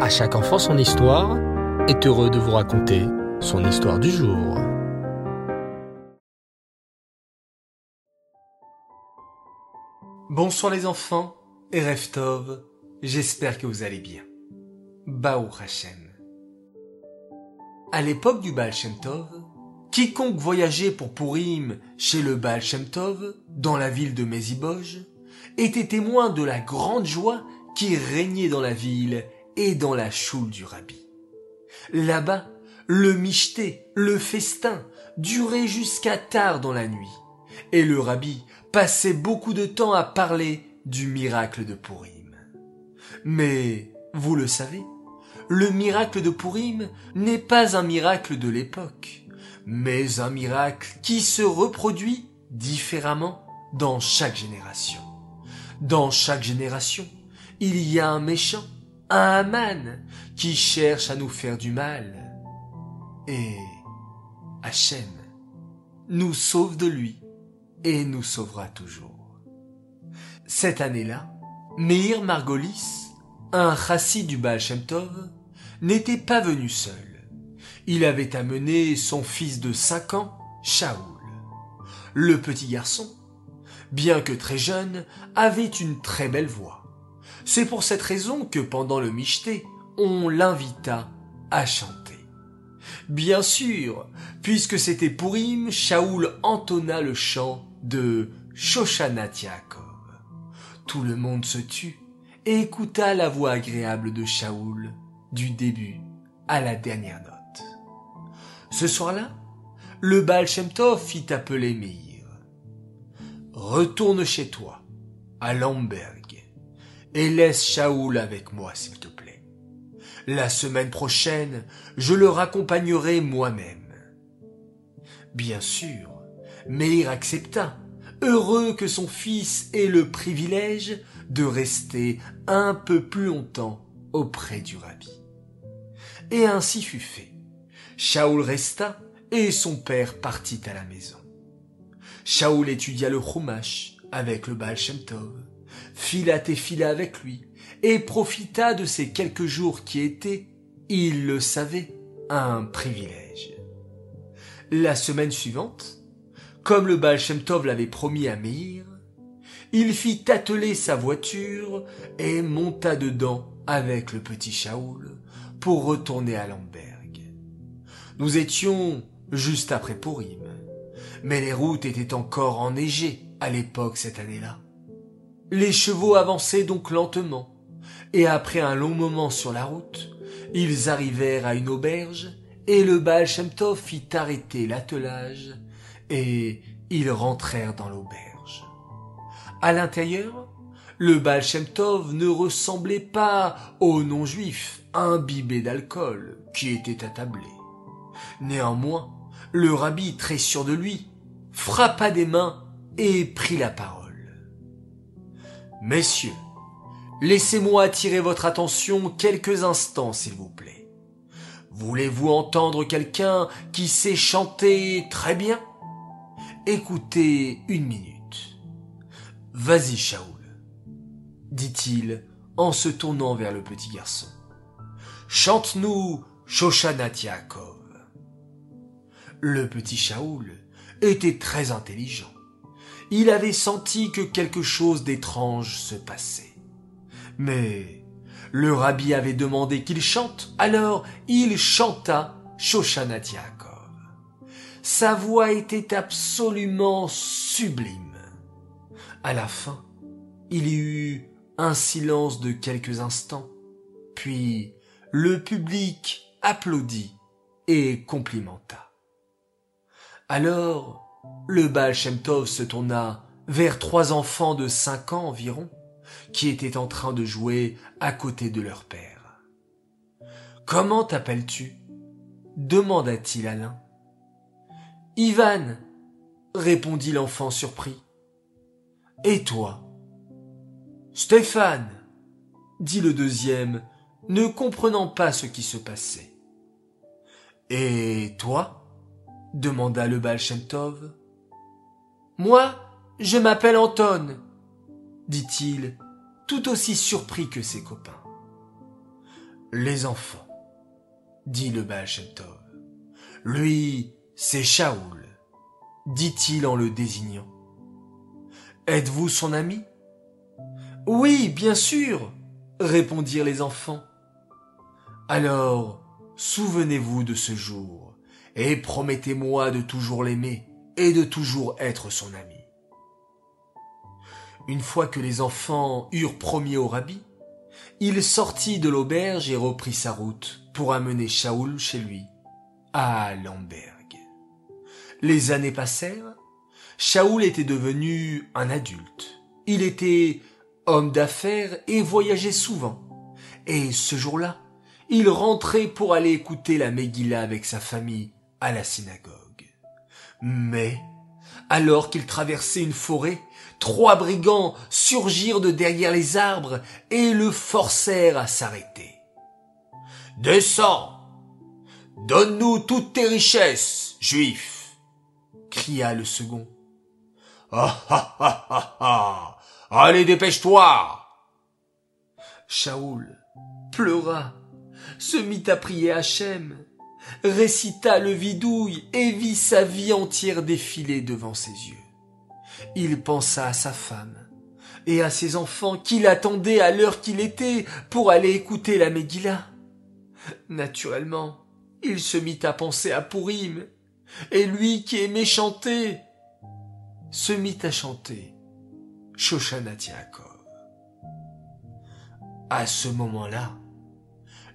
À chaque enfant son histoire est heureux de vous raconter son histoire du jour. Bonsoir les enfants et Reftov, j'espère que vous allez bien. Baou Hashem. À l'époque du Baal Shem Tov, quiconque voyageait pour Purim chez le Baal Shem Tov, dans la ville de Meziboj, était témoin de la grande joie qui régnait dans la ville et dans la choule du rabbi. Là-bas, le micheté, le festin, durait jusqu'à tard dans la nuit, et le rabbi passait beaucoup de temps à parler du miracle de Purim. Mais, vous le savez, le miracle de Purim n'est pas un miracle de l'époque, mais un miracle qui se reproduit différemment dans chaque génération. Dans chaque génération, il y a un méchant, un Haman, qui cherche à nous faire du mal. Et Hachem nous sauve de lui et nous sauvera toujours. Cette année-là, Meir Margolis, un chassid du Baal Shem Tov, n'était pas venu seul. Il avait amené son fils de cinq ans, Shaoul. Le petit garçon, bien que très jeune, avait une très belle voix. C'est pour cette raison que pendant le michté, on l'invita à chanter. Bien sûr, puisque c'était Pourim, Shaoul entonna le chant de Shoshanat Yaakov. Tout le monde se tut et écouta la voix agréable de Shaoul du début à la dernière note. Ce soir-là, le Baal Shem Tov fit appeler Meir. Retourne chez toi, à Lamberg, et laisse Shaoul avec moi, s'il te plaît. La semaine prochaine, je le raccompagnerai moi-même. Bien sûr, Meir accepta, heureux que son fils ait le privilège de rester un peu plus longtemps auprès du rabbi. Et ainsi fut fait. Shaoul resta et son père partit à la maison. Shaoul étudia le Chumash avec le Baal fit la tefila avec lui et profita de ces quelques jours qui étaient, il le savait, un privilège. La semaine suivante, comme le Baal l'avait promis à Meir, il fit atteler sa voiture et monta dedans avec le petit Shaoul pour retourner à Lamberg. Nous étions juste après Purim, mais les routes étaient encore enneigées à l'époque cette année-là. Les chevaux avançaient donc lentement, et après un long moment sur la route, ils arrivèrent à une auberge, et le Baal fit arrêter l'attelage, et ils rentrèrent dans l'auberge. À l'intérieur, le Baal ne ressemblait pas aux non-juifs imbibés d'alcool qui étaient attablés. Néanmoins, le rabbi, très sûr de lui, frappa des mains et prit la parole. Messieurs, laissez-moi attirer votre attention quelques instants, s'il vous plaît. Voulez-vous entendre quelqu'un qui sait chanter très bien? Écoutez une minute. Vas-y, Shaoul, dit-il en se tournant vers le petit garçon. Chante-nous Shoshanat Yaakov. Le petit Shaoul était très intelligent. Il avait senti que quelque chose d'étrange se passait. Mais le rabbi avait demandé qu'il chante, alors il chanta Shoshanat Yaakov. Sa voix était absolument sublime. À la fin, il y eut un silence de quelques instants, puis le public applaudit et complimenta. Alors, le Baal se tourna vers trois enfants de cinq ans environ, qui étaient en train de jouer à côté de leur père. Comment t'appelles-tu? demanda-t-il à l'un. Ivan, répondit l'enfant surpris. Et toi? Stéphane, dit le deuxième, ne comprenant pas ce qui se passait. Et toi? demanda le Baal. Moi, je m'appelle Anton, dit-il, tout aussi surpris que ses copains. Les enfants, dit le Baal. Lui, c'est Shaoul, dit-il en le désignant. Êtes-vous son ami? Oui, bien sûr, répondirent les enfants. Alors, souvenez-vous de ce jour, et promettez-moi de toujours l'aimer et de toujours être son ami. Une fois que les enfants eurent promis au rabbi, il sortit de l'auberge et reprit sa route pour amener Shaoul chez lui, à Lamberg. Les années passèrent, Shaoul était devenu un adulte. Il était homme d'affaires et voyageait souvent. Et ce jour-là, il rentrait pour aller écouter la Megillah avec sa famille à la synagogue. Mais, alors qu'il traversait une forêt, trois brigands surgirent de derrière les arbres et le forcèrent à s'arrêter. Descends! Donne-nous toutes tes richesses, juif! cria le second. Ah ah ah ah ah! Allez, dépêche-toi! Shaoul pleura, se mit à prier Hachem, récita le vidouille et vit sa vie entière défiler devant ses yeux. Il pensa à sa femme et à ses enfants qui l'attendaient à l'heure qu'il était pour aller écouter la Megillah. Naturellement, il se mit à penser à Pourim, et lui qui aimait chanter, se mit à chanter Shoshanat Yaakov. À ce moment-là,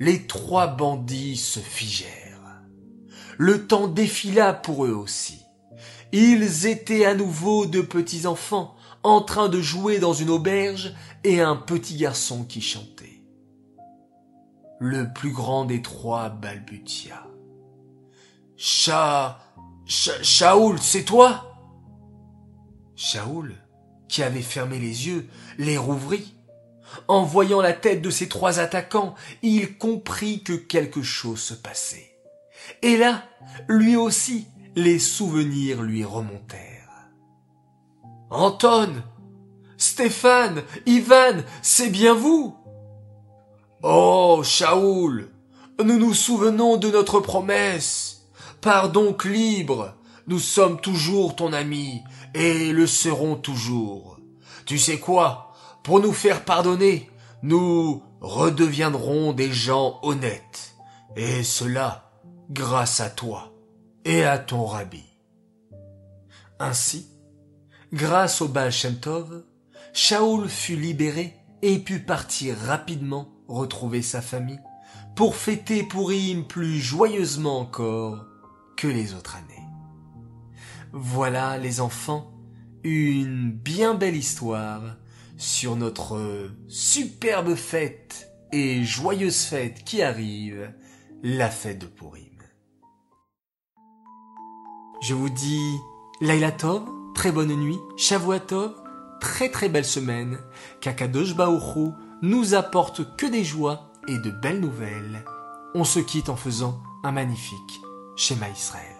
les trois bandits se figèrent. Le temps défila pour eux aussi. Ils étaient à nouveau deux petits enfants en train de jouer dans une auberge et un petit garçon qui chantait. Le plus grand des trois balbutia. Cha, Shaoul, c'est toi? Shaoul, qui avait fermé les yeux, les rouvrit. En voyant la tête de ces trois attaquants, il comprit que quelque chose se passait. Et là, lui aussi, les souvenirs lui remontèrent. Anton, Stéphane, Ivan, c'est bien vous? Oh, Shaoul, nous nous souvenons de notre promesse. Pars donc libre. Nous sommes toujours ton ami et le serons toujours. Tu sais quoi? Pour nous faire pardonner, nous redeviendrons des gens honnêtes. Et cela grâce à toi et à ton rabbi. Ainsi, grâce au Baal Shem Shaoul fut libéré et put partir rapidement retrouver sa famille pour fêter Purim plus joyeusement encore que les autres années. Voilà les enfants, une bien belle histoire sur notre superbe fête et joyeuse fête qui arrive, la fête de Purim. Je vous dis Laila Tov, très bonne nuit, Shavua Tov, très très belle semaine, qu'Akadosh Baoru nous apporte que des joies et de belles nouvelles. On se quitte en faisant un magnifique schéma Israël.